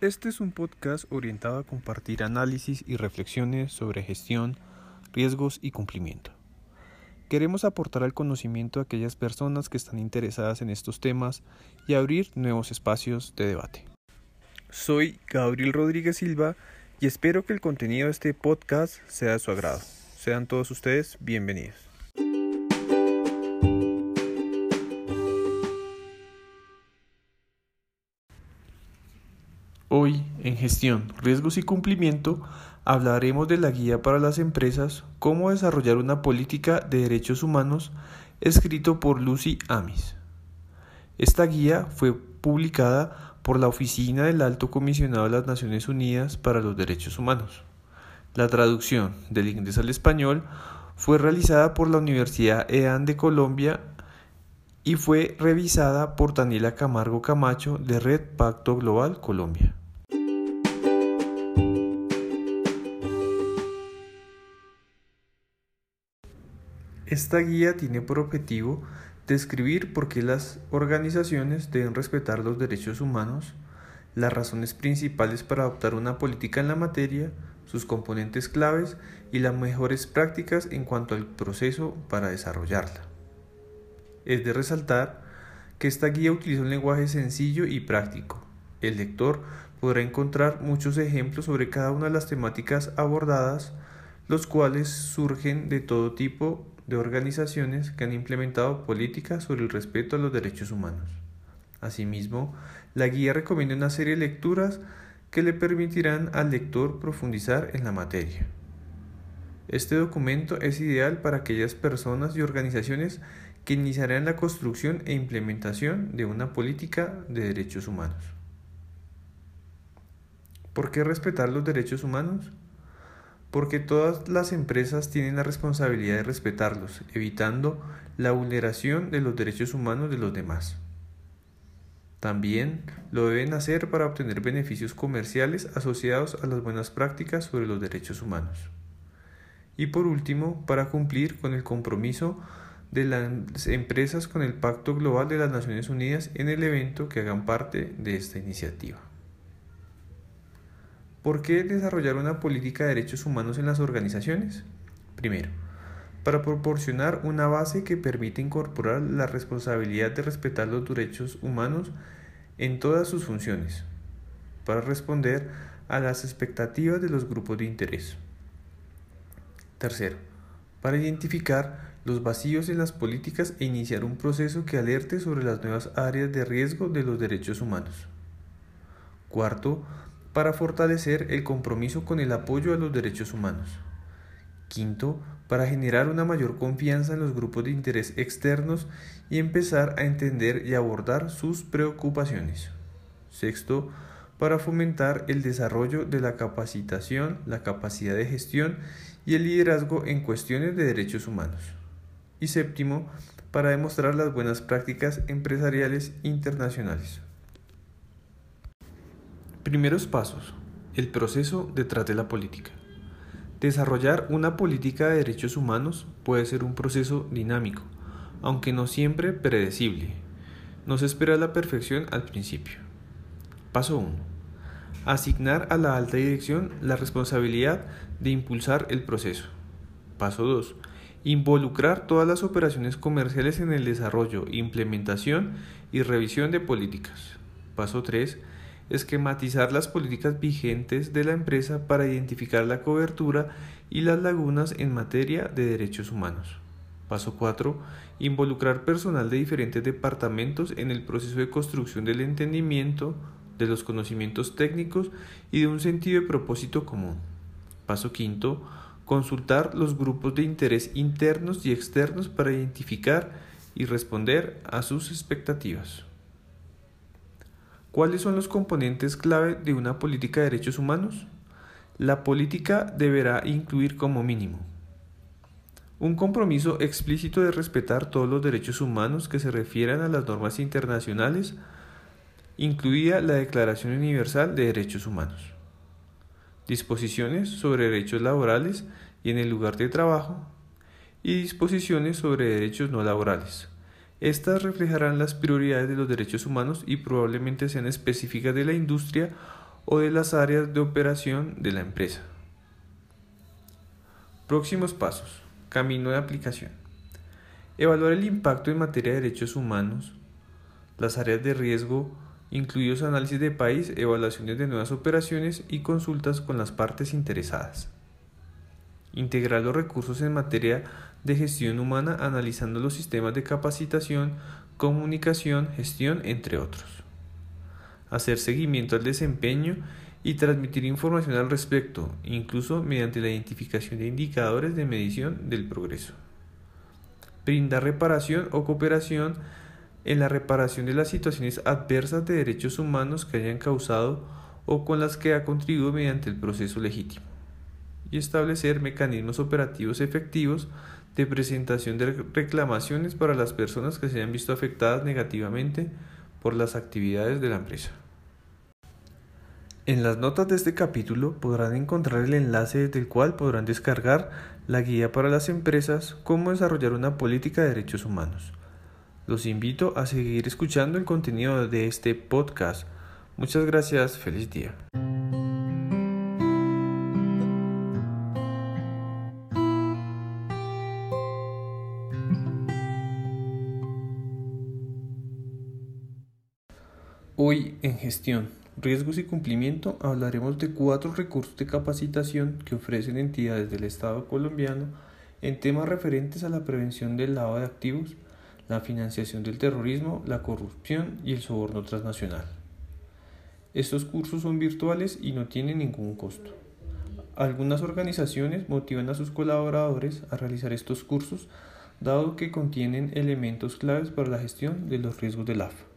Este es un podcast orientado a compartir análisis y reflexiones sobre gestión, riesgos y cumplimiento. Queremos aportar al conocimiento a aquellas personas que están interesadas en estos temas y abrir nuevos espacios de debate. Soy Gabriel Rodríguez Silva y espero que el contenido de este podcast sea de su agrado. Sean todos ustedes bienvenidos. Hoy, en Gestión, Riesgos y Cumplimiento, hablaremos de la guía para las empresas, cómo desarrollar una política de derechos humanos, escrito por Lucy Amis. Esta guía fue publicada por la Oficina del Alto Comisionado de las Naciones Unidas para los Derechos Humanos. La traducción del inglés al español fue realizada por la Universidad EAN de Colombia y fue revisada por Daniela Camargo Camacho de Red Pacto Global Colombia. Esta guía tiene por objetivo describir por qué las organizaciones deben respetar los derechos humanos, las razones principales para adoptar una política en la materia, sus componentes claves y las mejores prácticas en cuanto al proceso para desarrollarla. Es de resaltar que esta guía utiliza un lenguaje sencillo y práctico. El lector podrá encontrar muchos ejemplos sobre cada una de las temáticas abordadas, los cuales surgen de todo tipo de organizaciones que han implementado políticas sobre el respeto a los derechos humanos. Asimismo, la guía recomienda una serie de lecturas que le permitirán al lector profundizar en la materia. Este documento es ideal para aquellas personas y organizaciones que iniciarán la construcción e implementación de una política de derechos humanos. ¿Por qué respetar los derechos humanos? Porque todas las empresas tienen la responsabilidad de respetarlos, evitando la vulneración de los derechos humanos de los demás. También lo deben hacer para obtener beneficios comerciales asociados a las buenas prácticas sobre los derechos humanos. Y por último, para cumplir con el compromiso de las empresas con el Pacto Global de las Naciones Unidas en el evento que hagan parte de esta iniciativa. ¿Por qué desarrollar una política de derechos humanos en las organizaciones? Primero, para proporcionar una base que permite incorporar la responsabilidad de respetar los derechos humanos en todas sus funciones, para responder a las expectativas de los grupos de interés. Tercero, para identificar los vacíos en las políticas e iniciar un proceso que alerte sobre las nuevas áreas de riesgo de los derechos humanos. Cuarto, para fortalecer el compromiso con el apoyo a los derechos humanos. Quinto, para generar una mayor confianza en los grupos de interés externos y empezar a entender y abordar sus preocupaciones. Sexto, para fomentar el desarrollo de la capacitación, la capacidad de gestión y el liderazgo en cuestiones de derechos humanos. Y séptimo, para demostrar las buenas prácticas empresariales internacionales. Primeros pasos. El proceso detrás de la política. Desarrollar una política de derechos humanos puede ser un proceso dinámico, aunque no siempre predecible. No se espera la perfección al principio. Paso 1. Asignar a la alta dirección la responsabilidad de impulsar el proceso. Paso 2. Involucrar todas las operaciones comerciales en el desarrollo, implementación y revisión de políticas. Paso 3 esquematizar las políticas vigentes de la empresa para identificar la cobertura y las lagunas en materia de derechos humanos. Paso 4. Involucrar personal de diferentes departamentos en el proceso de construcción del entendimiento, de los conocimientos técnicos y de un sentido de propósito común. Paso 5. Consultar los grupos de interés internos y externos para identificar y responder a sus expectativas. ¿Cuáles son los componentes clave de una política de derechos humanos? La política deberá incluir como mínimo un compromiso explícito de respetar todos los derechos humanos que se refieran a las normas internacionales, incluida la Declaración Universal de Derechos Humanos, disposiciones sobre derechos laborales y en el lugar de trabajo, y disposiciones sobre derechos no laborales. Estas reflejarán las prioridades de los derechos humanos y probablemente sean específicas de la industria o de las áreas de operación de la empresa. Próximos pasos. Camino de aplicación. Evaluar el impacto en materia de derechos humanos, las áreas de riesgo, incluidos análisis de país, evaluaciones de nuevas operaciones y consultas con las partes interesadas. Integrar los recursos en materia de gestión humana analizando los sistemas de capacitación, comunicación, gestión, entre otros. Hacer seguimiento al desempeño y transmitir información al respecto, incluso mediante la identificación de indicadores de medición del progreso. Brindar reparación o cooperación en la reparación de las situaciones adversas de derechos humanos que hayan causado o con las que ha contribuido mediante el proceso legítimo. Y establecer mecanismos operativos efectivos de presentación de reclamaciones para las personas que se hayan visto afectadas negativamente por las actividades de la empresa. En las notas de este capítulo podrán encontrar el enlace desde el cual podrán descargar la guía para las empresas cómo desarrollar una política de derechos humanos. Los invito a seguir escuchando el contenido de este podcast. Muchas gracias, feliz día. Hoy en gestión riesgos y cumplimiento hablaremos de cuatro recursos de capacitación que ofrecen entidades del Estado colombiano en temas referentes a la prevención del lavado de activos, la financiación del terrorismo, la corrupción y el soborno transnacional. Estos cursos son virtuales y no tienen ningún costo. Algunas organizaciones motivan a sus colaboradores a realizar estos cursos dado que contienen elementos claves para la gestión de los riesgos del AFA.